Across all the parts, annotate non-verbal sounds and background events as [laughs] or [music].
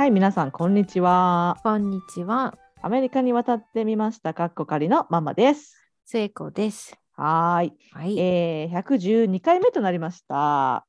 はい、皆さん、こんにちは。こんにちは、アメリカに渡ってみました、かっこかりのママです。聖子です。はーい、はい。えー、112回目となりました。は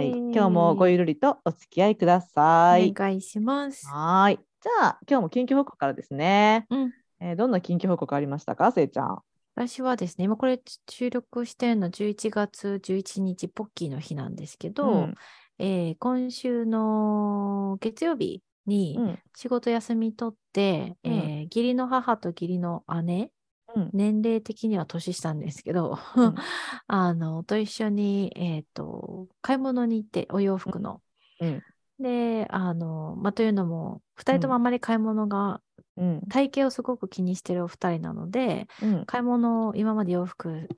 い、今日もごゆるりとお付き合いください。お願いします。はーい、じゃあ、今日も近況報告からですね。うん。えーどんな近況報告ありましたか、せいちゃん？私はですね、今これ収録してるの11月11日、ポッキーの日なんですけど、うんえー今週の月曜日にうん。仕事休み取って、うん。えー義理の母と義理の姉、うん。年齢的には年下なんですけど、うん。[laughs] あの、と一緒に、えっ、と、買い物に行って、お洋服の。うん。で、あの、まあ、というのも、二人ともあまり買い物が、うん。体型をすごく気にしてるお二人なので、うん。買い物を今まで洋服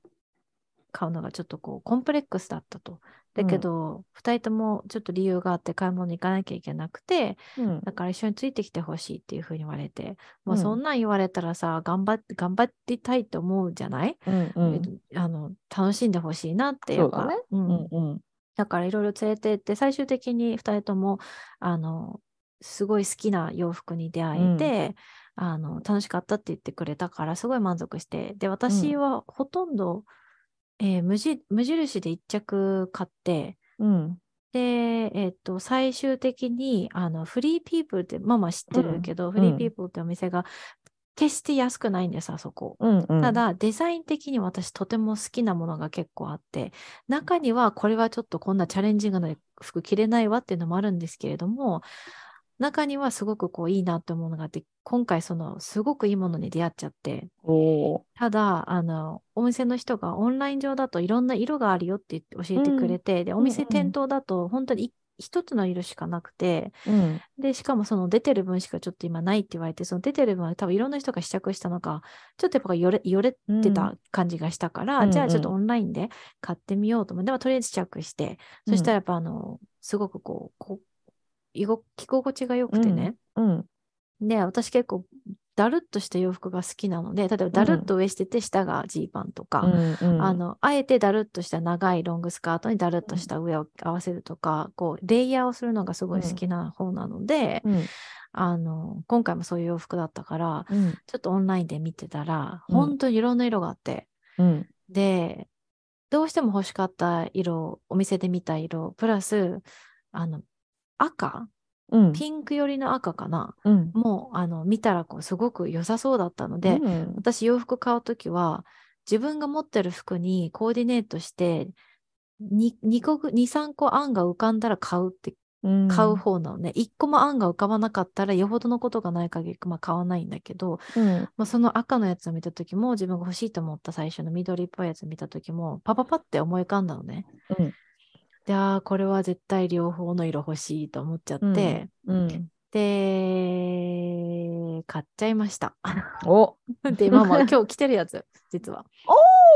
買うのがちょっとこう、コンプレックスだったと。だけど、二人ともちょっと理由があって買い物に行かなきゃいけなくて、うん。だから一緒についてきてほしいっていうふうに言われて、そんなん言われたらさ、頑張って、頑張りたいと思うじゃない、うんうん。あの楽しんでほしいなってやっぱそうだね。うん。うんうん。だからいろいろ連れてって最終的に2人ともあのすごい好きな洋服に出会えて、あの楽しかったって言ってくれたからすごい満足してで私はほとんど、えー無地無印で1着買ってうん。で、えっと、最終的に、あの、フリーピープルって、ママ知ってるけど、ん。フリーピープルってお店が、決して安くないんです、あそこ。うんうん。ただ、デザイン的に私とても好きなものが結構あって、中にはこれはちょっとこんなチャレンジングな服着れないわっていうのもあるんですけれども、中にはすごくこういいなって思うのがあって、今回そのすごくいいものに出会っちゃって、ただ、あの、お店の人がオンライン上だといろんな色があるよって言って教えてくれて、で、お店うん。うん店頭だと本当にい一つの色しかなくて、うん。で、しかもその出てる分しかちょっと今ないって言われて、その出てる分は多分いろんな人が試着したのか、ちょっとやっぱよれよれてた感じがしたから、うんじゃあちょっとうんオンラインで買ってみようと思って、でもとりあえず試着して、そしたらやっぱあの、すごくこう、こう居心地が良くてね、うん。で、私結構だるっとした洋服が好きなので、例えばだるっと上してて下がジーパンとか、うんうん。あの、あえてだるっとした長いロングスカートにだるっとした上を合わせるとか、こう、レイヤーをするのがすごい好きな方なので、うん。あの、今回もそういう洋服だったから、うん。ちょっとオンラインで見てたら、うん。本当にいろんな色があって、うん。で、どうしても欲しかった色、お店で見た色、プラス、あの、赤？うん。ピンク寄りの赤かな？うん。もう、あの、見たらこう、すごく良さそうだったので、うん。私洋服買うときは自分が持ってる服にコーディネートして 2, 2個ぐ2、3個案が浮かんだら買うってうん。買う方なのね。1個も案が浮かばなかったらよほどのことがない限り、まあ、買わないんだけど、うん。まあ、その赤のやつを見たときも自分が欲しいと思った最初の緑っぽいやつ見たときもパパパって思い浮かんだのね。うんで、あーこれは絶対両方の色欲しいと思っちゃって、うん。で、買っちゃいました。お。[laughs] で、まあ、今日着てるやつ、実は。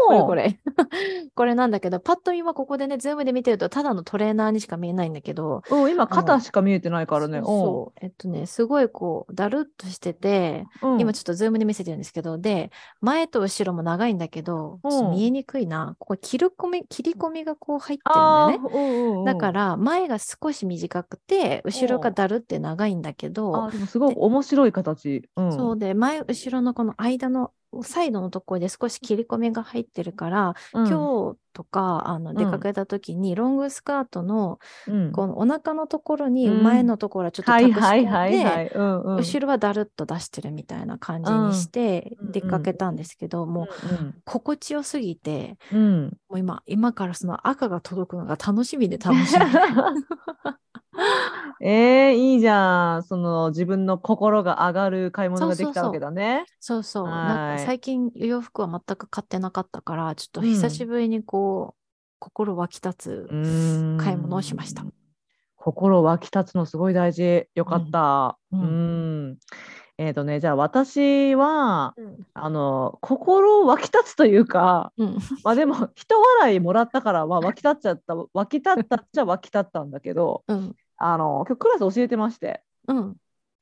これこれ。[laughs] これなんだけど、パッと見はここでね、 Zoom で見てると、ただのトレーナーにしか見えないんだけど、うん今肩しか見えてないからね。そうえっとね、すごいこう、だるっとしてて、おう今ちょっと Zoom で見せてるんですけど、で、前と後ろも長いんだけど、見えにくいな。ここ切り込み、切り込みがこう入ってるんだよね。あーうんうんうんだから、前が少し短くて、後ろがだるって長いんだけど、あーでもすごい面白い形。うん。そうで、前、後ろのこの間の、サイドのところで少し切り込みが入ってるから、うん。今日とかあの出かけた時に、ロングスカートのうん。このお腹のところにうん。前のところはちょっとはい隠し込んはいはいはで、いうんうん。後ろはだるっと出してるみたいな感じにしてうん。出かけたんですけど、もう心地よすぎて、うんうん。もう今、今からその赤が届くのが楽しみで楽しみ。[laughs] [laughs] えー、いいじゃん。その自分の心が上がる買い物ができたわけだね。そうそう。なんはいか最近洋服は全く買ってなかったから、ちょっとうん久しぶりにこう、心湧き立つうーん買い物をしました。心湧き立つのすごい大事。よかった。ううんん。えっ、とね、じゃあ私は、うん。あの、心湧き立つというか、うん。まあでも、人笑いもらったから、まあ湧き立っちゃった、湧き立ったっちゃ湧き立ったんだけど、うん。あの、今日クラス教えてまして、うん。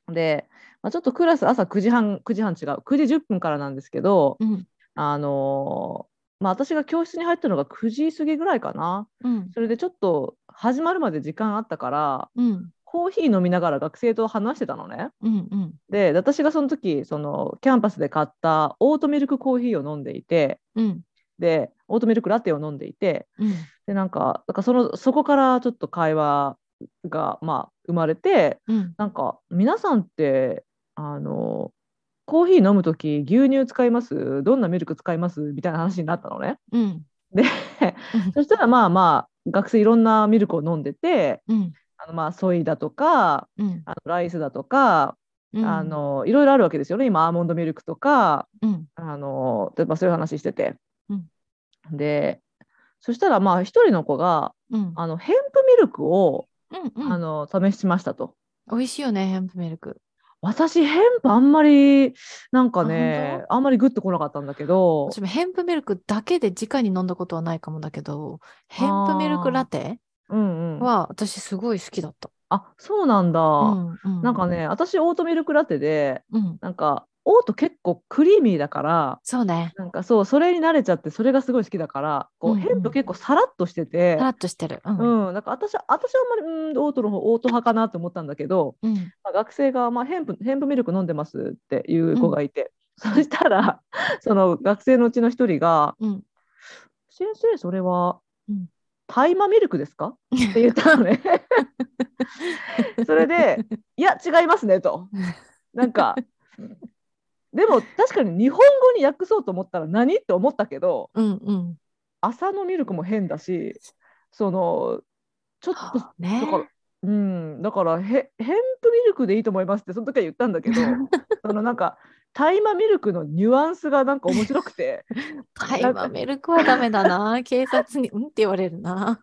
で、まあ、ちょっとクラス朝9時半、9時半違う、9時10分からなんですけど、うん。あのまあ、私が教室に入ったのが9時過ぎぐらいかな。うん。それでちょっと始まるまで時間あったから、うん。コーヒー飲みながら学生と話してたのね。うんうんで私がその時そのキャンパスで買ったオートミルクコーヒーを飲んでいてうんでオートミルクラテを飲んでいてうんでなんかだからそのそこからちょっと会話がまあ生まれてうん。なんか皆さんってあのコーヒー飲む時牛乳使います？どんなミルク使います？みたいな話になったのね。うん。で [laughs] そしたらまあまあ学生いろんなミルクを飲んでてうん。あのまあソイだとかうん。あのライスだとか、うん。あのいろいろあるわけですよね。今アーモンドミルクとかうん。あの例えばそういう話してて。うん。でそしたらまあ一人の子がうん。あのヘンプミルクを、うんうん。あの試しましたと。美味しいよねヘンプミルク。私ヘンプあんまりなんかあね本あんまりグッとこなかったんだけど。私もヘンプミルクだけで直に飲んだことはないかもだけどヘンプミルクラテうんうん、は私すごい好きだった。あそうなんだ、うんうん。なんかね私オートミルクラテでうん。なんかオート結構クリーミーだからそうね。なんかそうそれに慣れちゃってそれがすごい好きだからこう、うんうんヘンプ結構サラッとしててカラッとしてる。うんうん、なんか私は私はあんまりうんオートの方オート派かなと思ったんだけど、うんまあ、学生が、まあ、ヘンプヘンプミルク飲んでますっていう子がいて、そしたら [laughs] その学生のうちの一人がうん「先生それはうん大麻ミルクですか?」って言ったのね。[laughs] それで「いや違いますね」と。なんかでも確かに日本語に訳そうと思ったら何って思ったけどうんうん。朝のミルクも変だしそのちょっとねだから、うん、だからへヘンプミルクでいいと思いますってその時は言ったんだけど [laughs] そのなんか大麻ミルクのニュアンスがなんか面白くて [laughs] 大麻ミルクはダメだな。[laughs] 警察にうんって言われるな。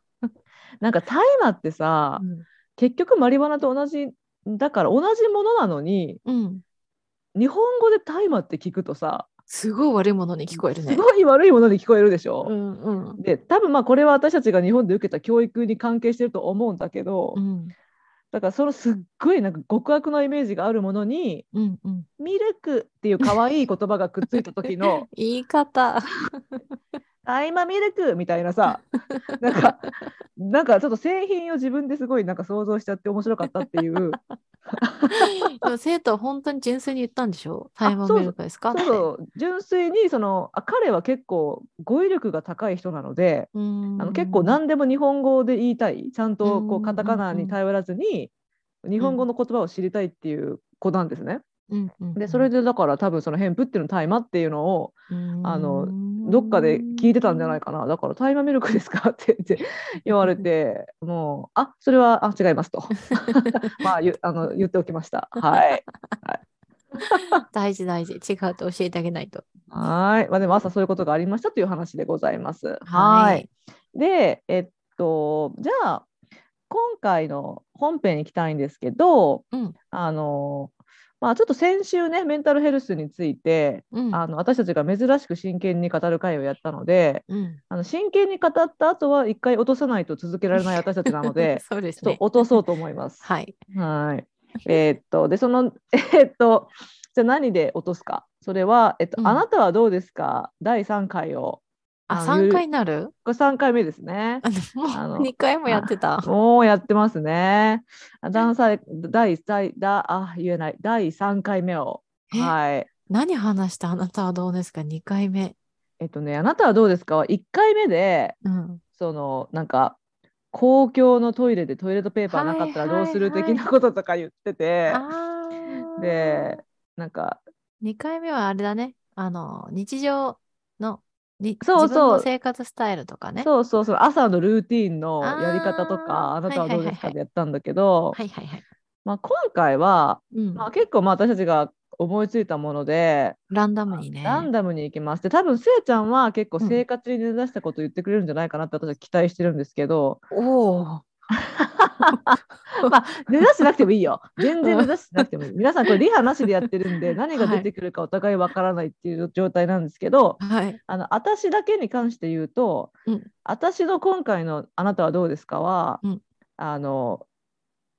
なんか大麻ってさうん結局マリワナと同じだから同じものなのにうん。日本語で大麻って聞くとさすごい悪いものに聞こえるね。すごい悪いものに聞こえるでしょ？うんうん。で多分まあこれは私たちが日本で受けた教育に関係してると思うんだけど、うんだからそのすっごいなんか極悪なイメージがあるものにうんうん。ミルクっていう可愛い言葉がくっついた時の [laughs] 言い方。大麻ミルクみたいなさ [laughs] なんかなんかちょっと製品を自分ですごいなんか想像しちゃって面白かったっていう。でも生徒は本当に純粋に言ったんでしょ？大麻ミルクですか？そうそう。純粋にそのあ彼は結構語彙力が高い人なので、あの結構何でも日本語で言いたい。ちゃんとこうんうカタカナに頼らずに日本語の言葉を知りたいっていう子なんですね。うんうんでそれでだから多分そのヘンプっていうの大麻っていうのをうんあのどっかで聞いてたんじゃないかな。だから大麻ミルクですかって言われて、もう、あそれはあ違いますと。[laughs] [laughs] まあゆあの言っておきました。はい。[laughs] 大事大事違うと教えてあげないと。はい。まあでも朝そういうことがありましたという話でございます。ははいい。で、えっと、じゃあ、今回の本編に行きたいんですけど、うんあの、まあ、ちょっと先週ね、メンタルヘルスについて、うんあの私たちが珍しく真剣に語る会をやったので、うんあの真剣に語った後は一回落とさないと続けられない私たちなので [laughs] そうですちょっとね。落とそうと思います。はい。はい。えーっと、で、その、[laughs] えーっと、じゃあ何で落とすか？それは、えっと、うんあなたはどうですか？第3回を。あ、の三回になる？これ3回目ですね。あのもう2回もやってた。もうやってますね。あ第3第第だあ言えない第3回目を。えはい。何話した？あなたはどうですか ?2 回目。えっとね、あなたはどうですか？は1回目で、うん。そのなんか公共のトイレでトイレットペーパーなかったらどうする的なこととか言ってて、でなんか2回目はあれだね。あの、日常の、にそうそう。生活スタイルとかね。そうそうそう。朝のルーティンのやり方とあかー。あなたはどうですかでやったんだけど、今回は、うん。まあ、結構まあ私たちが思いついたもので、ランダムにね。ランダムに行きます。で多分せいちゃんは結構うん。生活に根ざしたこと言ってくれるんじゃないかなって私は期待してるんですけど、おお。[laughs] まあ根ざしてなくてもいいよ。全然根ざしてなくてもいい。皆さんこれリハなしでやってるんで何が出てくるかお互いわからないっていう状態なんですけど、はい。あの私だけに関して言うと、うん。私の今回の「あなたはどうですかは」うん。あの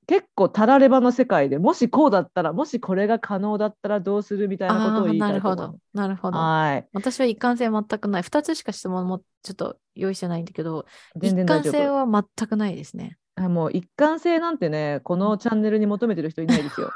結構たらればの世界でもしこうだったらもしこれが可能だったらどうするみたいなことを言いなたいと思うるほど。なるほど。はい私は一貫性全くない。2つしか質問もちょっと用意してないんだけど、全一然大丈夫貫性は全くないですね。あもう一貫性なんてねこのチャンネルに求めてる人いないですよ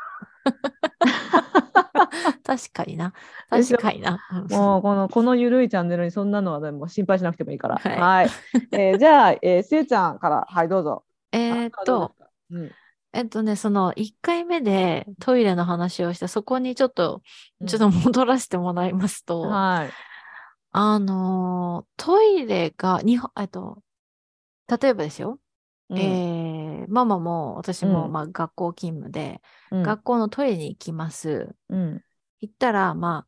[laughs] 確かにな。確かにな。うんもうこのこのゆるいチャンネルにそんなのはでも心配しなくてもいいからはいはい、えーじゃあ、えー、せいちゃんからはいどうぞえーっと、うんえっとね、その1回目でトイレの話をして、そこにちょっと、うん。ちょっと戻らせてもらいますと、はい。あのートイレが、日本、えっと、例えばですよ、うん。えーママも私も、うん。まあ、学校勤務で、うん。学校のトイレに行きます。うん。行ったら、まあ、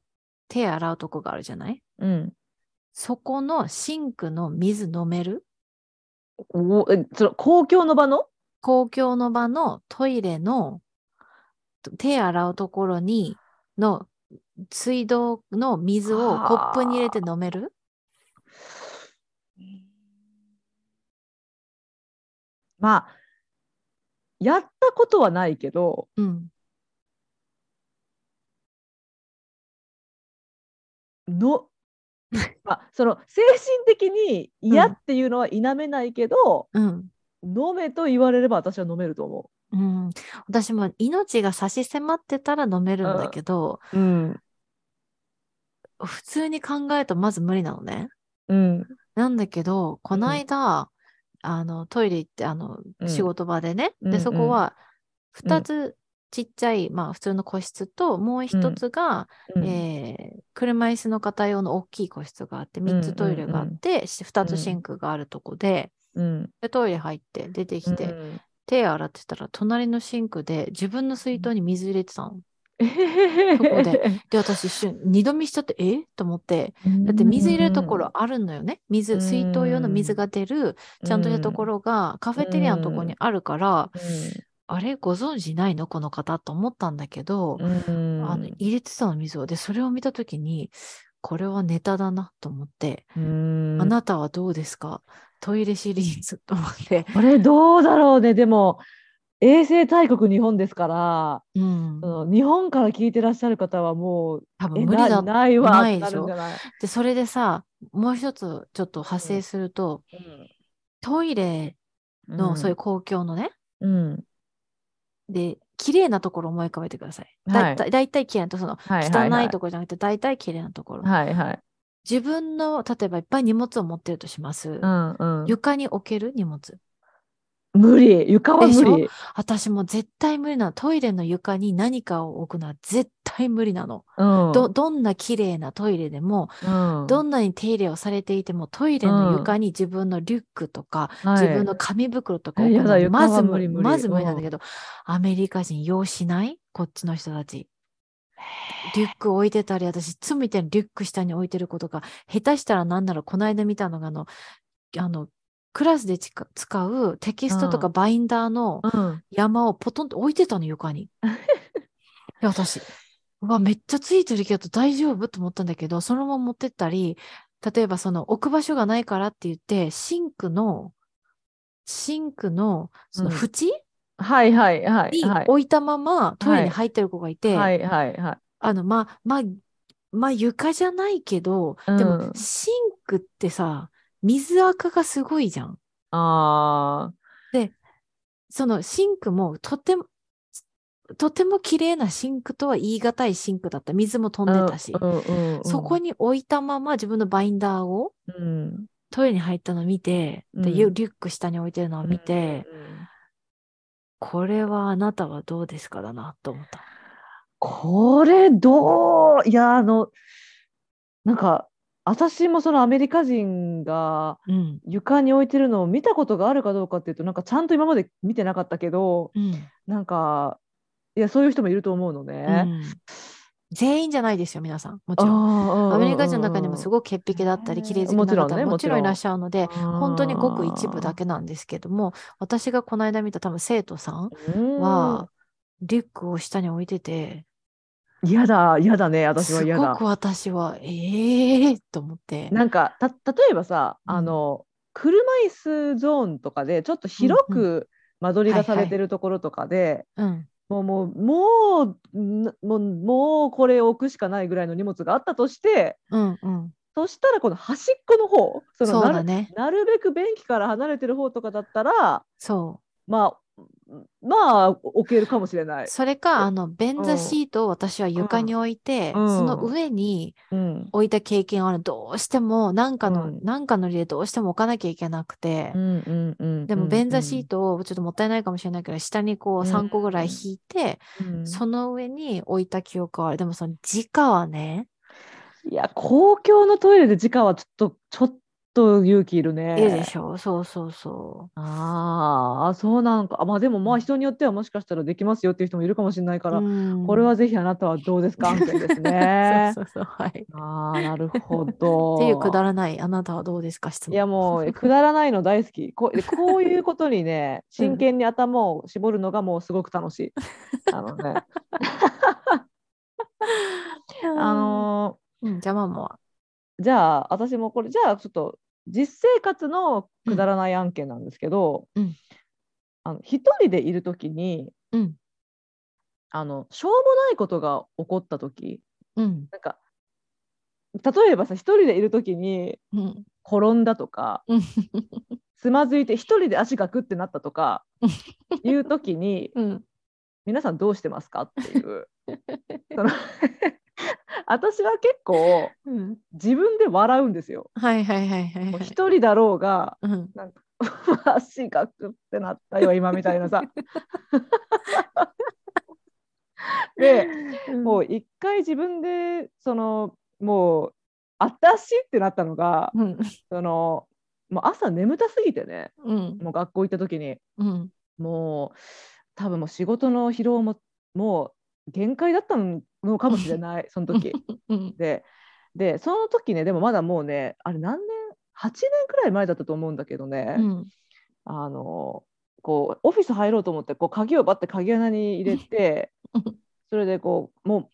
手洗うとこがあるじゃない？うん。そこのシンクの水飲める？おえその公共の場の？公共の場のトイレのと手洗うところにの水道の水をコップに入れて飲める？まあやったことはないけどうん。の [laughs] まあその精神的に嫌っていうのは否めないけど、うん。飲めと言われれば私は飲めると思う。ん、私も命が差し迫ってたら飲めるんだけど、う。うん。普通に考えるとまず無理なのね。うん。なんだけど、このうん。間、あの、トイレ行って、あの、うん。仕事場でね、で、うんうん。そこは、うん二つちっちゃい、まあ、普通の個室と、もう一つが、うん。えー車椅子の方用の大きい個室があって、ん3つトイレがあって、し二つシンクがあるとこで、うん。でトイレ入って出てきて、うん手洗ってたら、隣のシンクで自分の水筒に水入れてたの。[laughs] そこで。で、私一瞬、二度見しちゃって、え？と思って、だって水入れるところあるのよね。水、水筒用の水が出る、ちゃんとしたところがカフェテリアのところにあるから、あれ？ご存知ないの？この方と思ったんだけど、うん。あの入れてたの水を。で、それを見たときに、これはネタだなと思って、うん。あなたはどうですか？トイレシリーズと思って。これどうだろうね。でも衛生大国日本ですからうん。日本から聞いてらっしゃる方はもう多分え無理だ。なないわないでしょなるんじゃない？で、それでさ、もう一つちょっと派生すると、トイレのそういう公共のね、うん。で、綺麗なところを思い浮かべてください。はいだいたいだいたい綺麗なところ、その汚いところじゃなくて、だいたい綺麗なところ。はいはい自分の、例えばいっぱい荷物を持ってるとします。うんうん床に置ける荷物。無理。床は無理。私も絶対無理なの。トイレの床に何かを置くのは絶対無理なの。うん。ど、どんな綺麗なトイレでも、うん。どんなに手入れをされていても、トイレの床に自分のリュックとか、はい。自分の紙袋とかはまず無理、まず無理なんだけど、アメリカ人用しない？こっちの人たち。リュック置いてたり、私、いつも見てるリュック下に置いてることが、下手したらなんならこの間見たのが、あの、あの、クラスで使うテキストとかバインダーのうん。山をポトンと置いてたの、床に。[laughs] 私、うわ、めっちゃついてるけど大丈夫と思ったんだけど、そのまま持ってったり、例えばその置く場所がないからって言って、シンクの、シンクの、そのうん。縁？はいはいはいにはい。置いたままトイレに入ってる子がいて、はいはいはい。あの、まあ、まあ、まあ、床じゃないけど、でうん。も、シンクってさ、水垢がすごいじゃん。あそのシンクもとても、とても綺麗なシンクとは言い難いシンクだった。水も飛んでたし。うんうんうんそこに置いたまま自分のバインダーをうんトイレに入ったのを見て、でうんリュック下に置いてるのを見て、これはあなたはどうですかだなと思った。これどういやあのなんか私もそのアメリカ人がうん。床に置いてるのを見たことがあるかどうかっていうとなんかちゃんと今まで見てなかったけどうん。なんかいやそういう人もいると思うのうね。ん全員じゃないですよ、皆さん。もちろん。アアメリカ人の中にもすいごく潔癖だったり、綺麗好きもちろなん方ねももちろんいらっしゃるので、本当にごく一部だけなんですけども、私がこの間見た多分生徒さんは、リュックを下に置いてて、嫌だ嫌だね私は嫌だすごく。私は、ええー、と思って。なんかた例えばさ、うんあの車椅子ゾーンとかでちょっと広く間取りがされてるところとかで、うん。もうもうもうんもうもうこれ置くしかないぐらいの荷物があったとしてうんうん。そしたらこの端っこの方そのなるだね。なるべく便器から離れてる方とかだったらそ。まあまあ置けるかもしれない。うそれか、あの、便座シートを私は床に置いて、うん。その上にうん。置いた経験はある。どうしても、なんかの、うん。なんかの理由でどうしても置かなきゃいけなくて、うんうんうんでも便座シートをちょっともったいないかもしれないけど、下にこううん。3個ぐらい引いて、うん。その上に置いた記憶はある。でもその直はね、いや公共のトイレで直はちょっとちょっと勇気いるね。いいでしょそうそうそああそうなんかあまあでもまあ人によってはもしかしたらできますよっていう人もいるかもしれないかう。ら、うんこれはぜひあなたはどうですか？[laughs] 案件ですね。そうそうそう。はい。ああなるほど。っていうくだらない、あなたはどうですか？質問。いやもうくだらないの大好きこうこういうことにね [laughs] 真剣に頭を絞るのがもうすごく楽しい。あのね [laughs] あのうん、邪魔も。ーじゃあ私もこれじゃあちょっと実生活のくだらない案件なんですけど、うんあの一人でいる時にうん。あのしょうもないことが起こった時うん。なんか例えばさ一人でいる時にうん。転んだとかうん。つまずいて一人で足がグッてなったとかいう時にうん。皆さんどうしてますかっていうその [laughs] 私は結構うん。自分で笑うんですよ。はいはいはいはいはい。一人だろうがうん。なんか足がグッてなったよ今みたいなさ。[laughs] でもう一回自分でそのもう私ってなったのがうん。そのもう朝眠たすぎてねうん。もう学校行った時にうん。もう多分もう仕事の疲労ももう限界だったのかもしれない [laughs] その時うん。ででその時ねでもまだもうねあれ何年8年くらい前だったと思うんだけどね、うん。あのこうオフィス入ろうと思ってこう鍵をバッて鍵穴に入れて [laughs] それでこうもう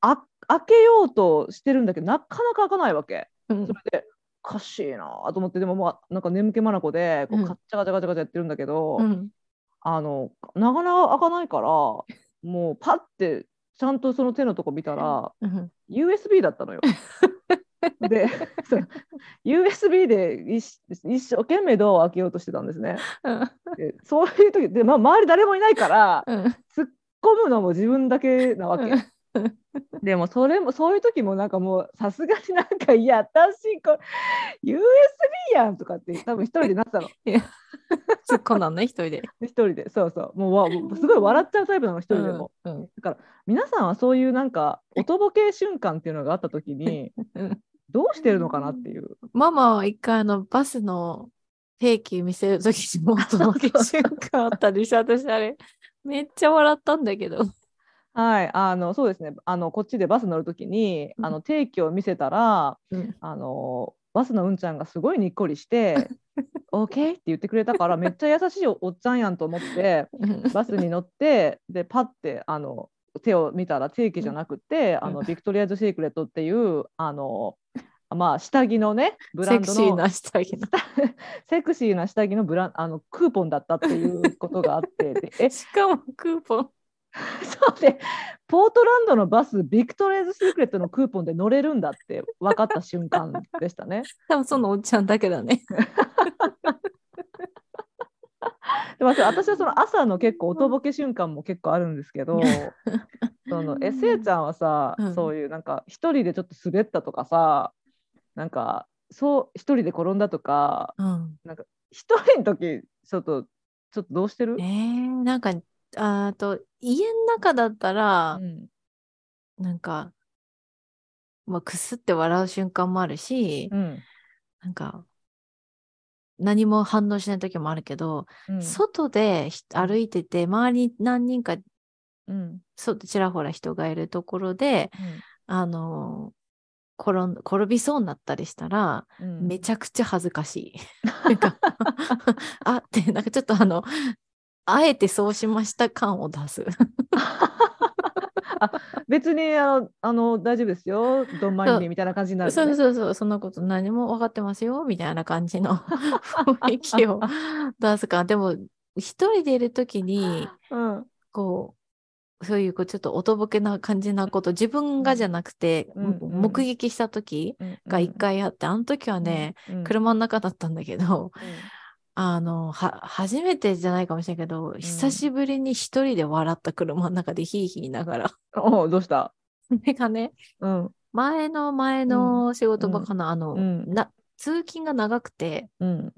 あ開けようとしてるんだけどなかなか開かないわけ。うんそれでおかしいなと思ってでもまあなんか眠気まなこでこううんカッチャガチャガチャガチャやってるんだけど、うん。あのなかなか開かないからもうパッてちゃんとその手のとこ見たらうん USB だったのよ。で [laughs] USB で一一生懸命ドアを開けようとしてたんですね。でそういう時で、まあ、周り誰もいないからうん。突っ込むのも自分だけなわけ。[laughs] でもそれもそういう時もなんかもうさすがになんかいや私これ USB やんとかって多分一人でなってたの [laughs] 突っ込んだのね、一人で。[laughs] 一人でそうそうもうわすごい笑っちゃうタイプなの一人でも。うん。皆さんはそういうなんか音ボケ瞬間っていうのがあった時にうんどうしてるのかなっていう。ママは一回あのバスの定期見せるときにもう届け瞬間あったでしょ、私あれ。めっちゃ笑ったんだけど。はい、あのそうですねあのこっちでバス乗る時にあの定期を見せたらうん。あのバスのうんちゃんがすごいにっこりして [laughs]「OK」って言ってくれたからめっちゃ優しいおおっちゃんやんと思ってバスに乗ってでパッてあの手を見たら定期じゃなくて、あの Victoria's Secret っていうあのまあ下着のねブランドのセクシーな下着の。[laughs] セクシーな下着のブランあのクーポンだったっていうことがあってでえしかもクーポン。[laughs] そうでポートランドのバス Victoria's Secret のクーポンで乗れるんだって分かった瞬間でしたね。[laughs] 多分そのおっちゃんだけだね。[laughs] でまあ私はその朝の結構おとぼけ瞬間も結構あるんですけどそのえせいちゃんはさ、うんそういうなんか一人でちょっと滑ったとかさなんかそう一人で転んだとかうん。なんか一人の時ちょっとちょっとどうしてる？えー、なんか、あーと、家の中だったらう、ん。なんか、まあ、くすって笑う瞬間もあるし、うん。なんか、何も反応しない時もあるけど、うん。外でひ歩いてて、周りに何人か、うん。外ちらほら人がいるところで、あの転ん転びそうになったりしたら、うん。めちゃくちゃ恥ずかしい。[laughs] なんかあって、なんかちょっとあの、あえてそうしました感を出す。[laughs] 別にあのあの大丈夫ですよ。どんまりにみたいな感じになるのね。そうそうそう、そんなこと何も分かってますよ、みたいな感じの [laughs] 雰囲気を出すか。でも、一人でいる時にうん。こうそういうこうちょっとおとぼけな感じなこと自分がじゃなくて、うん。うん。目撃した時が一回あって、あの時はね、うん、車の中だったんだけど、うんあのは初めてじゃないかもしれないけど、久しぶりに一人で笑った車の中でヒーヒーながら。[laughs] おうどうした？それがねうん。前の前の仕事場かな、あの、うん。な通勤が長くてうん。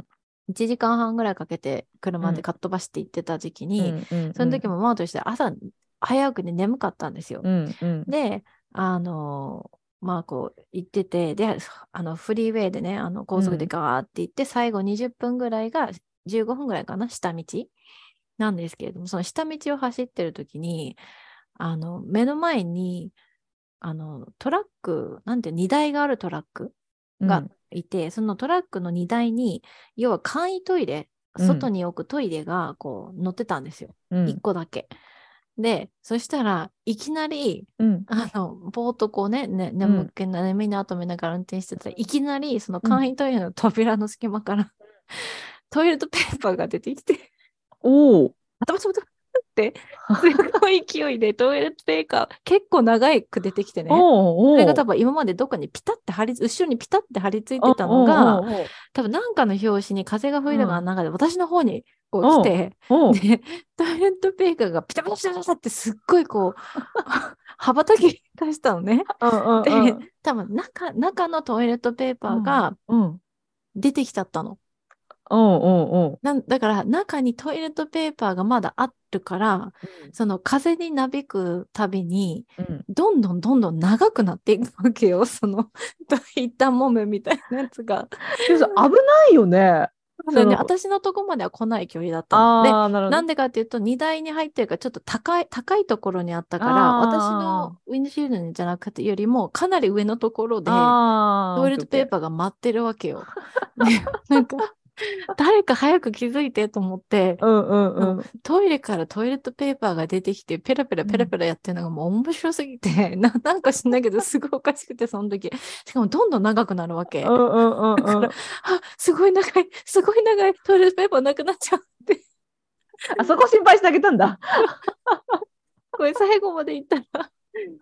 1時間半ぐらいかけて車でかっ飛ばして行ってた時期に、うんその時もママとして朝早くに眠かったんですよ。うんうん。であのまあこう行っててであのフリーウェイでねあの高速でガーって行って、最後20分ぐらいが15分ぐらいかな下道なんですけれどもその下道を走ってる時にあの目の前にあのトラックなんて荷台があるトラックがいて、そのトラックの荷台に要は簡易トイレうん。外に置くトイレがこう乗ってたんですよ、うん。1個だけ。でそしたらいきなりうん。あのぼーっとこうねね眠気な眠いなと思いながら運転してたらいきなりその簡易トイレの扉の隙間から、トイレットペーパーが出てきて。おおあたまたまたってすごい勢いでトイレットペーパー結構長いく出てきてね。それが多分今までどっかにピタって貼り後ろにピタって貼り付いてたのが多分なんかの拍子に風が吹いたかうんなんかで私の方にこう来て、でトイレットペーパーがピタピタピタピタってすっごいこう [laughs] 羽ばたき出したのね。でうん多分中中のトイレットペーパーがうん出てきちゃったの。おうおうおうなんだから中にトイレットペーパーがまだあるからその風になびくたびにうんどんどんどんどん長くなっていくわけよ。[laughs] その [laughs] 一旦もめみたいなやつが。危ないよね。そうね私のとこまでは来ない距離だったのでなんでかっていうと荷台に入ってるからちょっと高い高いところにあったから私のウィンドシールドじゃなくてよりもかなり上のところであトイレットペーパーが舞ってるわけよ。[laughs] でなんか [laughs] 誰か早く気づいてと思ってー。うんうんうん。トイレからトイレットペーパーが出てきてペラペラペラペラやってるのがもう面白すぎて、[laughs] ななんか知んないけど [laughs] すごいおかしくてその時しかもどんどん長くなるわけ。うんうんうんうん。あすごい長いすごい長いトイレットペーパーなくなっちゃうってあそこ心配してあげたんだ。これ最後まで行ったら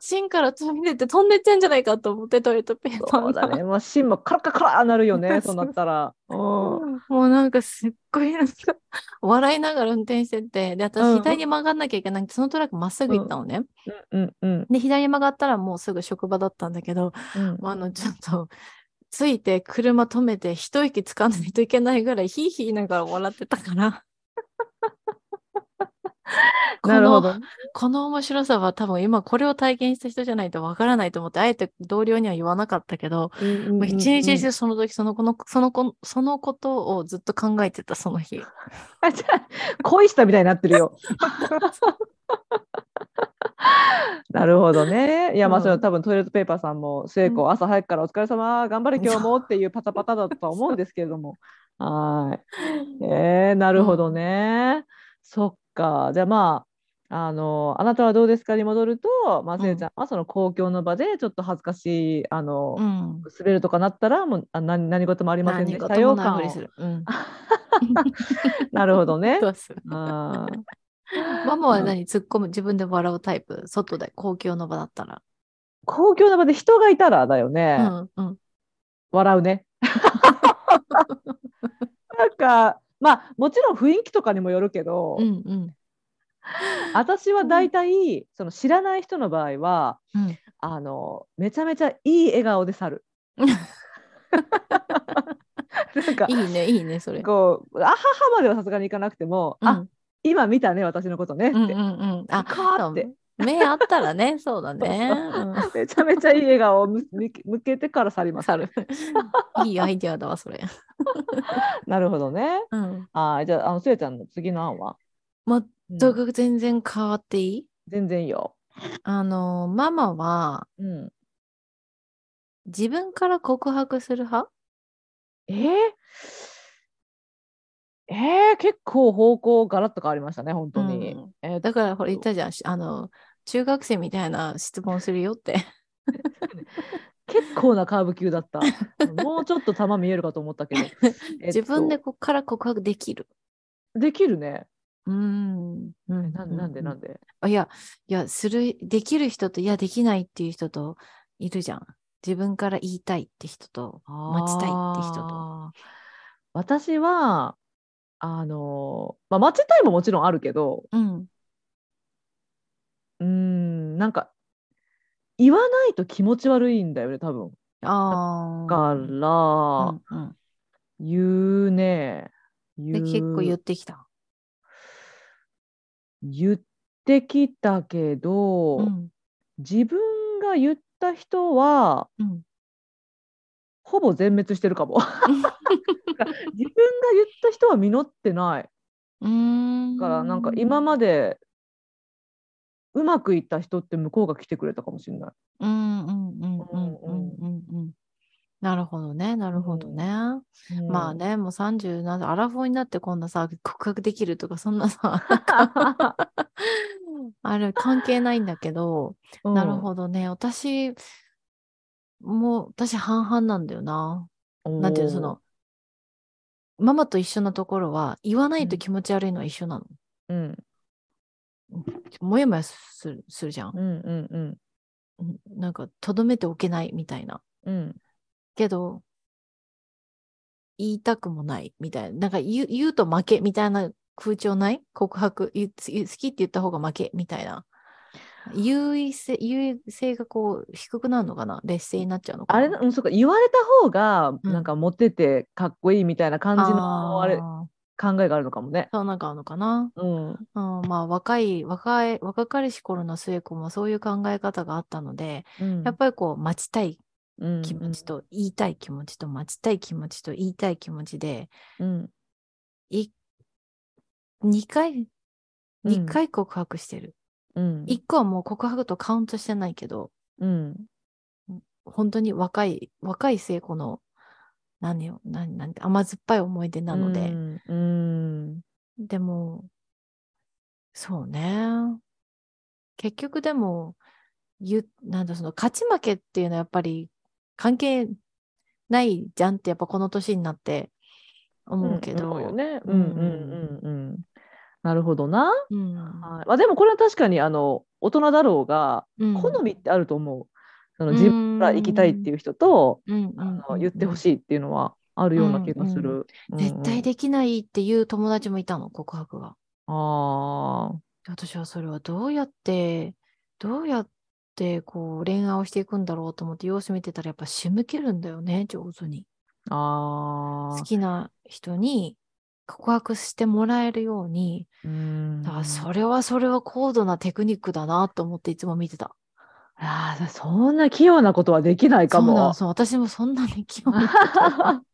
芯から飛び出て飛んでっちゃうんじゃないかと思ってトイレットペーパーがそうだね。もう芯もカラカラカラなるよね。そうなったら。うん。もうなんかすっごいなんか笑いながら運転しててでうん私左に曲がんなきゃいけなくてそのトラックまっすぐ行ったのね、うんうんで左に曲がったらもうすぐ職場だったんだけどうん。あのちょっとついて車止めて一息つかないといけないぐらいヒーヒーながら笑ってたから [laughs] なるほど。この面白さは多分今これを体験した人じゃないとわからないと思ってあえて同僚には言わなかったけど、もう一日中その時その子のその子そのことをずっと考えてたその日。あじゃあ恋したみたいになってるよ。[laughs] なるほどね。いやまあうんそれは多分トイレットペーパーさんも聖子朝早くからお疲れ様頑張れ今日もっていうパタパタだと思うんですけれども。[laughs] はい。えー、なるほどね。そっか。じゃあまああのあなたはどうですかに戻ると、まあ、うんせいちゃんはその公共の場でちょっと恥ずかしいあの、うん。滑るとかなったらもうあ何何事もありませんで何したよ感を。る。うん。[laughs] なるほどね。[laughs] そうそうあーママは何？突っ込む自分で笑うタイプ？外で公共の場だったら。公共の場で人がいたらだよね、うんうん。笑うね。[laughs] なんかまあもちろん雰囲気とかにもよるけど、うんうん。私は大体、その知らない人の場合はうんあのめちゃめちゃいい笑顔で去る。なんかいいねいいねそれ。こうあははまではさすがにいかなくても、あうん今見たね私のことねって、うんうんうん。あカーって目あったらねそうだね。うんめちゃめちゃいい笑顔をむ向けてから去ります。猿。いいアイデアだわそれ。[laughs] なるほどね。うん。あーじゃああのせいちゃんの次の案は、うん全く全然変わっていい？全然いいよ。あのママはうん、自分から告白する派？えー、えー、結構方向ガラッと変わりましたね本当に。うんえーだからほら言ったじゃんしあの中学生みたいな質問するよって。結構なカーブ級だった。もうちょっと球見えるかと思ったけど。[laughs] えっと自分でこっから告白できる。できるね。うん。うんななんでなんで？であいや、いや、する、できる人と、いや、できないっていう人といるじゃん。自分から言いたいって人と、待ちたいって人と。私はあのまあ待ちたいももちろんあるけどうん。うーんなんか言わないと気持ち悪いんだよね多分ああ。から、うんうん言うね言で、う結構言ってきた。言ってきたけど、うん。自分が言った人はうん。ほぼ全滅してるかも [laughs] 自分が言った人は実ってないうん。だからなんか今までうまくいった人って向こうが来てくれたかもしれない。うんうんうんうんうんうんうん。なるほどね、なるほどね。まあね、もう30な、アラフォーになってこんなさ、告白できるとか、そんなさ、[laughs] あれ関係ないんだけど、うん、なるほどね。私、もう、私半々なんだよな。どなんていうの、その、ママと一緒なところは、言わないとうん気持ち悪いのは一緒なの。うんもやもやするするじゃん。う。んうんうん。うんなんか、とどめておけないみたいな。うん。けど、言いたくもないみたいな。なんか言う言うと負けみたいな風潮ない？告白。言う好きって言った方が負けみたいな。優位性優位性がこう低くなるのかな？劣勢になっちゃうのかな？あれうんそうか。言われた方がうん。なんかモテてかっこいいみたいな感じのあれ考えがあるのかもね。そうなんかあるのかな。うん。うん、まあ若い、若い、若かりし頃の末子もそういう考え方があったので、うん。やっぱりこう待ちたいうん気持ちと言いたい気持ちと待ちたい気持ちと言いたい気持ちで、うん。い2回、うん。2回告白してる。うん。1個はもう告白とカウントしてないけど、うん。本当に若い、若い聖子の、何よ、何、何、甘酸っぱい思い出なので、うんうんでも、そうね。結局でも、ゆなんだ、その勝ち負けっていうのはやっぱり関係ないじゃんってやっぱこの年になって思うけど。思うよね。ううんんうんうんうん。なるほどな。うん。はいまあ、でもこれは確かにあの大人だろうが、うん好みってあると思う。その自分から行きたいっていう人と、うんあの言ってほい。しいっていうのはあるような気がする。絶対できないっていう友達もいたの、告白が。ああ。私はそれはどうやって、どうやってこう恋愛をしていくんだろうと思って様子見てたらやっぱ仕向けるんだよね、上手に。ああ。好きな人に告白してもらえるように、うんだからそれはそれは高度なテクニックだなと思っていつも見てた。ああ、そんな器用なことはできないかも。そうなの。そう、私もそんなに興味な [laughs]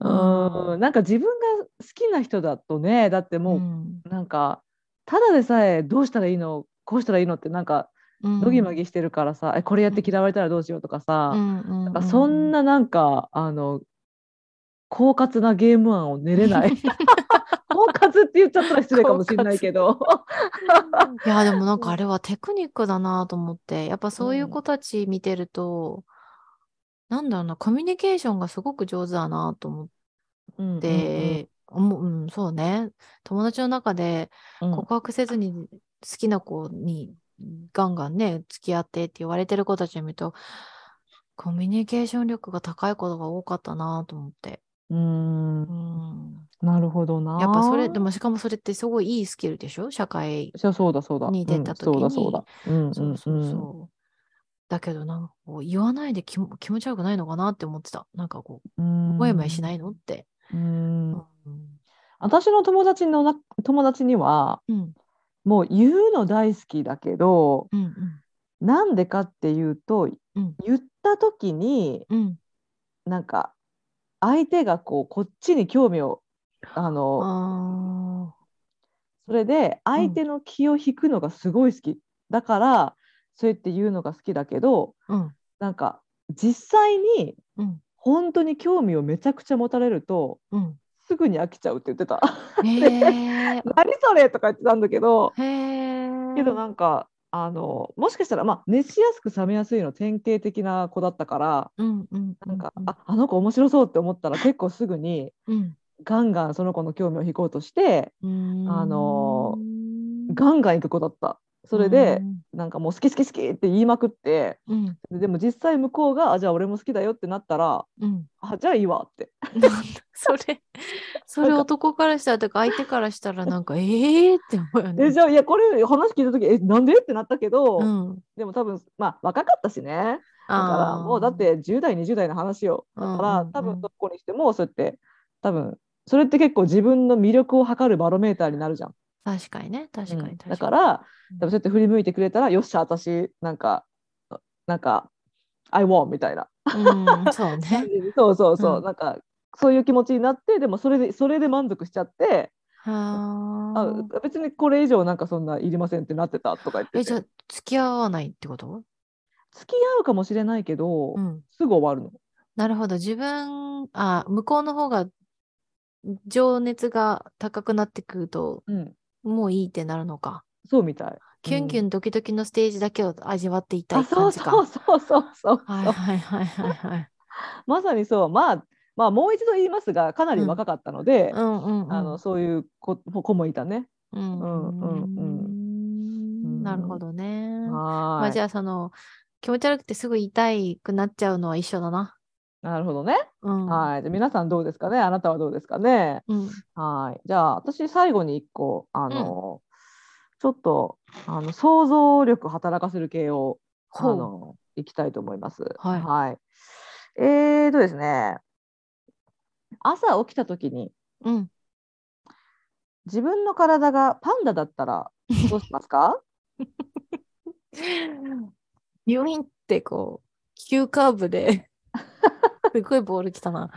うん、なんか自分が好きな人だとね、だってもう、ん。なんかただでさえどうしたらいいの、こうしたらいいのってなんかうん。ドギマギしてるからさ、えこれやって嫌われたらどうしようとかさ、うんうん。なんかそんななんかあの狡猾なゲーム案を練れない。[laughs] 狡猾って言っちゃったら失礼かもしれないけど。いや、でもなんかあれはテクニックだなと思って、やっぱそういう子たち見てると、なんだろうな、コミュニケーションがすごく上手だなと思っうんて、思う、うん、そうね。友達の中でうんうん告白せずに好きな子にガンガンね、付き合ってって言われてる子たちを見ると、コミュニケーション力が高いことが多かったなと思って。うんうん。なるほどな。やっぱそれ、でもしかもそれってすごいいいスキルでしょ？社会。じゃそうだそうだ。に出た時にうんそうだそうだ。うんそうそううんそう。だけどなんかこう言わないで気も気持ち悪くないのかなって思ってた。なんかこう、うん。もやもやしないのって。うんうん。私の友達のな友達にはうん。もう言うの大好きだけどうん。なんでかっていうと、うん言った時にうん。なんか相手がこうこっちに興味をあのあそれで相手の気を引くのがすごい好き、だからそうやって言うのが好きだけどあ。うん。なんか実際にうん。本当に興味をめちゃくちゃ持たれるとうん。すぐに飽きちゃうって言ってた。[laughs] 何それとか言ってたんだけど。けどなんかあのもしかしたら、まあ、熱しやすく冷めやすいの典型的な子だったからうんうん。なんか、うんああの子面白そうって思ったら結構すぐにうん。ガンガンその子の興味を引こうとしてうーんあのガンガン行く子だった。それで、なんかもう好き好き好きって言いまくってうん。でも実際向こうがあじゃあ俺も好きだよってなったらうん、あじゃあいいわって。[laughs] それそれ男からしたらとか相手からしたらなんかええー、って思うよね。えじゃあいやこれ話聞いた時えなんでってなったけど、うん、でも多分まあ若かったしね。だからもうだって10代20代の話よだから、多分どこにしてもそうやって多分それって結構自分の魅力を測るバロメーターになるじゃん。確かにね確かにうん。だからうん多分そうやって振り向いてくれたらよっしゃ私なんかなんか I won みたいなうん、[laughs] そうね。そうそうそう、うんなんかそういう気持ちになってでもそれでそれで満足しちゃってはああ。別にこれ以上なんかそんないりませんってなってたとか言っててえじゃあ付き合わないってこと？付き合うかもしれないけど、うん。すぐ終わるの。なるほど自分あ向こうの方が情熱が高くなってくるとうん、もういいってなるのか。そうみたい。キュンキュンドキドキのステージだけを味わっていたあそうい感じか。そうそうそうそう、はいはいはいはいはい。[laughs] まさにそうまあまあもう一度言いますがかなり若かったので、うんうんうん。あのそういう子子もいたね。うんうんうんうんなるほどね。まはーいあじゃあその気持ち悪くてすぐ痛いくなっちゃうのは一緒だな。なるほどね。うん。はい。じゃあ皆さんどうですかね？あなたはどうですかね？うん。はい。じゃあ私最後に一個あの、ちょっとあの想像力働かせる系をあのいきたいと思います。はいえーとですね朝起きた時にうん。自分の体がパンダだったらどうしますか？[laughs] 病院ってこう急カーブで [laughs] すごいボール来たな。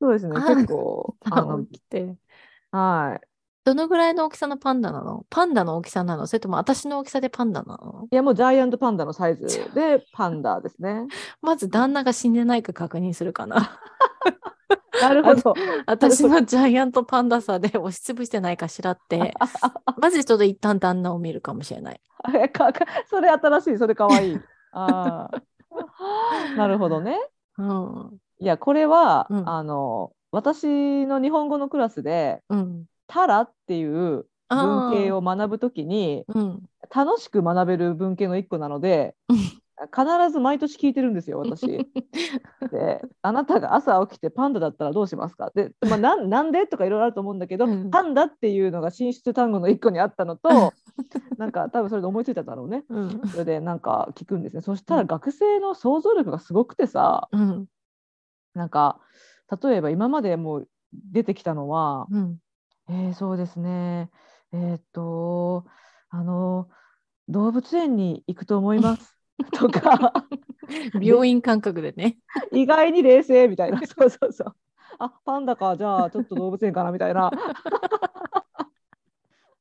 そうですねあ結構あの起きて。[laughs] はい。どのぐらいの大きさのパンダなの？パンダの大きさなの？それとも私の大きさでパンダなの？いやもうジャイアントパンダのサイズで [laughs] パンダですね。まず旦那が死んでないか確認するかな。なるほど。私のジャイアントパンダさで押しつぶしてないかしらって、まずちょっと一旦旦那を見るかもしれない。それ新しいそれかわいい。あーなるほどね。うん。いやこれは、うんあの私の日本語のクラスでうん。「タラ」っていう文系を。を学ぶときにうん。楽しく学べる文系の一個なのでうん必ず毎年聞いてるんですよ私。[laughs] であなたが朝起きてパンダだったらどうしますか？で、まあ、なんなんで？とかいろいろあると思うんだけど、うんパンダっていうのが進出単語の一個にあったのと [laughs] なんか多分それで思いついたんだろうね。うん。それでなんか聞くんですね。そしたらうん学生の想像力がすごくてさ、うん。なんか例えば今までもう出てきたのは、うん。えーそうですね、えーっとあの動物園に行くと思います [laughs] とか [laughs] 病院感覚でね。意外に冷静みたいなそうそうそうあパンダかじゃあちょっと動物園かなみたいな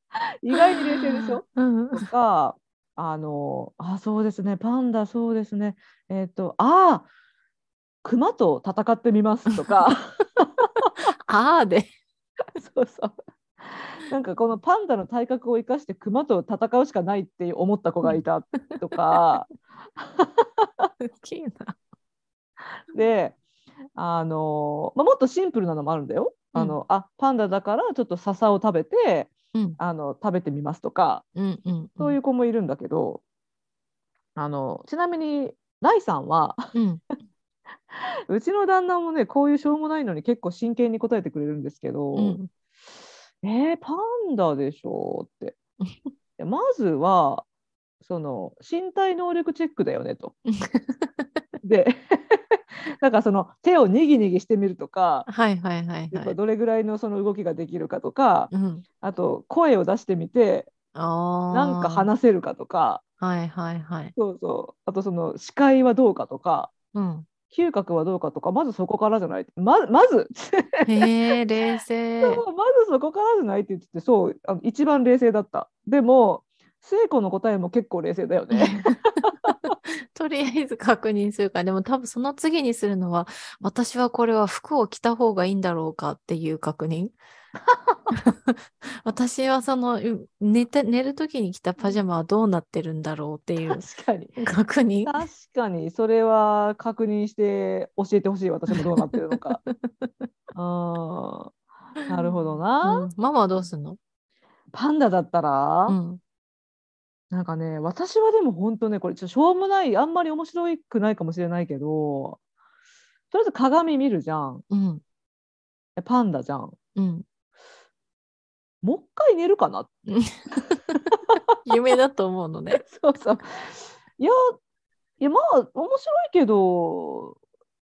[laughs] 意外に冷静でしょ？[laughs] うん。とかあのあそうですねパンダそうですねえーっとあ熊と戦ってみますとか [laughs] ああで。そうそうなんかこのパンダの体格を生かして熊と戦うしかないって思った子がいたとか。であの、まあ、もっとシンプルなのもあるんだよ。あのあパンダだからちょっと笹を食べてうん。あの食べてみますとかうんうん。そういう子もいるんだけど、あのちなみにライさんはうん。[laughs] うちの旦那もねこういうしょうもないのに結構真剣に答えてくれるんですけど、うん。えーパンダでしょうって。[laughs] まずはその身体能力チェックだよねと。[laughs] [laughs] で [laughs] なんかその手をにぎにぎしてみるとか、はいはいはいはい。どれぐらいのその動きができるかとか、うん。あと声を出してみて。なんか話せるかとかはいはいはい。そうそうあとその視界はどうかとかうん。嗅覚はどうかとかまずそこからじゃないままずへえ、冷静。[laughs] まずそこからじゃないって言っててそうあの一番冷静だったでも聖子の答えも結構冷静だよね [laughs] とりあえず確認するか。でも多分その次にするのは、私はこれは服を着た方がいいんだろうかっていう確認。[laughs] 私はそのう寝て寝る時に着たパジャマはどうなってるんだろうっていう確かに確認。確かにそれは確認して教えてほしい私もどうなってるのか [laughs] あーなるほどな。うんママはどうすんの？パンダだったら、うん。なんかね、私はでも本当ね、これちょっとしょうもない、あんまり面白くないかもしれないけど、とりあえず鏡見るじゃん。うん。えパンダじゃん。うん。もう一回寝るかな [laughs] 夢だと思うのね。[laughs] そうそう。いや、いやまあ、面白いけど、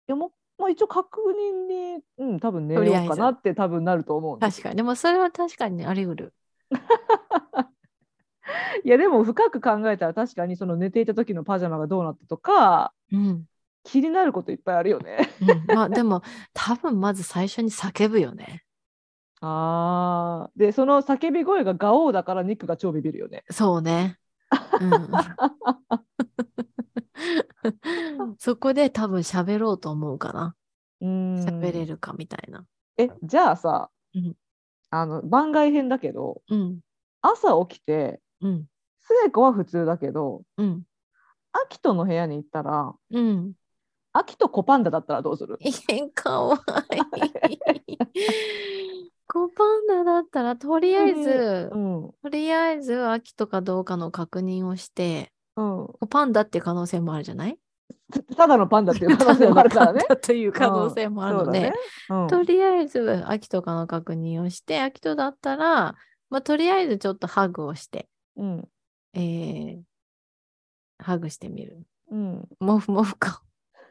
いやもう、まあ、一応確認に、うん、多分寝ようかなって多分なると思う確かに。でもそれは確かにあり得る。[laughs] [laughs] いや、でも深く考えたら確かにその寝ていた時のパジャマがどうなったとか、うん。気になることいっぱいあるよね。うん、まあでも多分まず最初に叫ぶよね。[laughs] ああ。で、その叫び声がガオーだからニックが超ビビるよね。そうね。うん、[laughs] そこで多分喋ろうと思うかな。喋れるかみたいな。え、じゃあさ、うんあの番外編だけど、うん。朝起きて、うん。末子は普通だけど、うん。アキトの部屋に行ったら、うん。アキトコパンダだったらどうする？え、かわいい。コパンダだったらとりあえず、うん。とりあえず秋とかどうかの確認をして、うん。コパンダっていう可能性もあるじゃない？ただのパンダっていう可能性もあるからねという可能性もあるので、うんとりあえず秋とかの確認をして、秋とだったら、まあ、とりあえずちょっとハグをして、うん。えー、ハグしてみる。うん。もふもふか。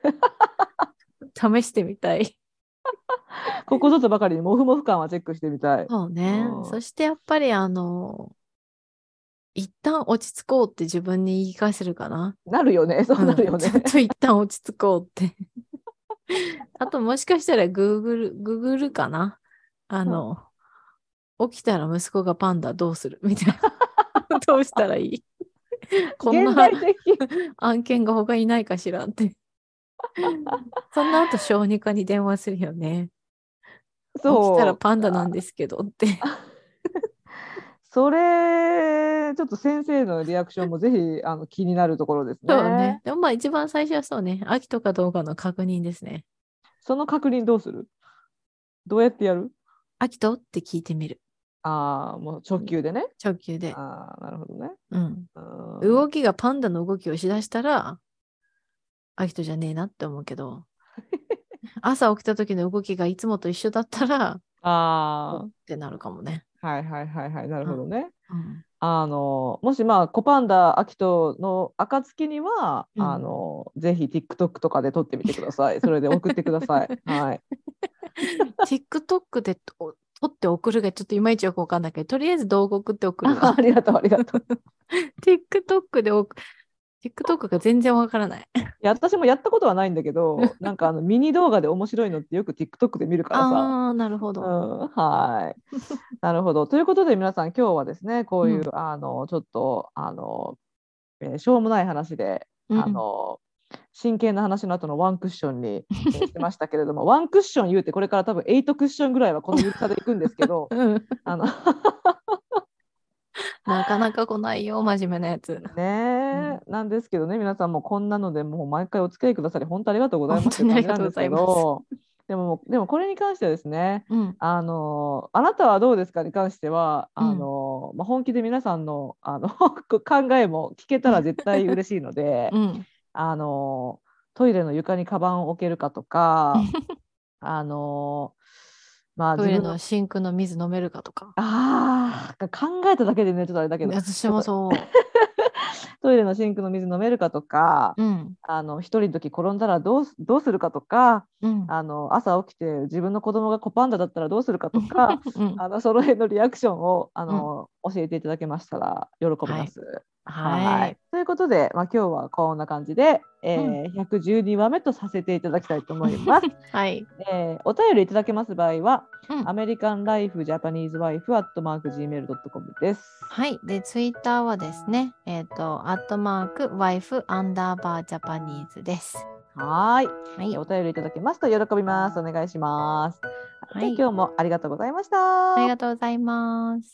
[laughs] 試してみたい。[laughs] ここぞとばかりにモフモフ感はチェックしてみたい。そうねう。んそしてやっぱりあの、一旦落ち着こうって自分に言い返せるかな。なるよね。そうなるよねん。ちょっと一旦落ち着こうって。あともしかしたらグーグル、グーグルかな。あの、起きたら息子がパンダどうする？みたいな。[laughs] どうしたらいい？[laughs] こんな。[laughs] 案件が他にないかしらって。そんな後小児科に電話するよね。そう。起きたらパンダなんですけどって。それ、ちょっと先生のリアクションもぜひあの気になるところですね。そうね。でもまあ一番最初はそうね。秋とかどうかの確認ですね。その確認どうする？どうやってやる？秋と？って聞いてみる。ああ、もう直球でね。直球で。ああ、なるほどね。うん。うん動きがパンダの動きをしだしたら、秋とじゃねえなって思うけど、[laughs] 朝起きた時の動きがいつもと一緒だったら、あってなるかもね。あ、はいはいはいはい、なるほどね。うん。あのもしまあコパンダアキトの暁には、うんあのぜひ TikTok とかで撮ってみてください。それで送ってください。はい。[laughs] TikTok でと撮って送るがちょっといまいちよくわかんないけど、とりあえず動画送って送るあわあ。りがとうありがとう。[laughs] TikTok で送 TikTok が全然わからない。いや私もやったことはないんだけど、[laughs] なんかあのミニ動画で面白いのってよく TikTok で見るからさ。ああー、なるほど。うん、はい。なるほど。ということで皆さん今日はですねこういう、うあのちょっとあの、えーしょうもない話で、うんあの真剣な話の後のワンクッションに、えーしましたけれども [laughs] ワンクッション言うてこれから多分8クッションぐらいはこのゆるさでいくんですけどうんあの [laughs] なかなか来ないよ、真面目なやつ。ねえ、なんですけどね皆さんもこんなのでもう毎回お付き合いくださり本当ありがとうございます本当にありがとうございますでもでもこれに関してはですねうん。あのあなたはどうですかに関しては、うんあのまあ、本気で皆さんのあの [laughs] 考えも聞けたら絶対嬉しいので、うん。あのトイレの床にカバンを置けるかとか [laughs] あのまあトイレのシンクの水飲めるかとか。あー考えただけでねちょっとあれだけど私もそう。[laughs] トイレのシンクの水飲めるかとか、うん。あの一人の時転んだらどうすどうするかとかうん。あの朝起きて自分の子供がコパンダだったらどうするかとか [laughs] うんあのその辺のリアクションをあの、教えていただけましたら喜びます。はい。ということで、まあ、今日はこんな感じで、えー112話目とさせていただきたいと思います。[laughs] はい。えーお便りいただけます場合は、うんアメリカンライフジャパニーズワイフアットマーク Gmail.com です。はい。で、ツイッターはですね、えっ、と、アットマーク、ワイフ、アンダーバー、ジャパニーズです。はーい、はい。お便りいただけますと喜びます。お願いします。はいで今日もありがとうございました。ありがとうございます。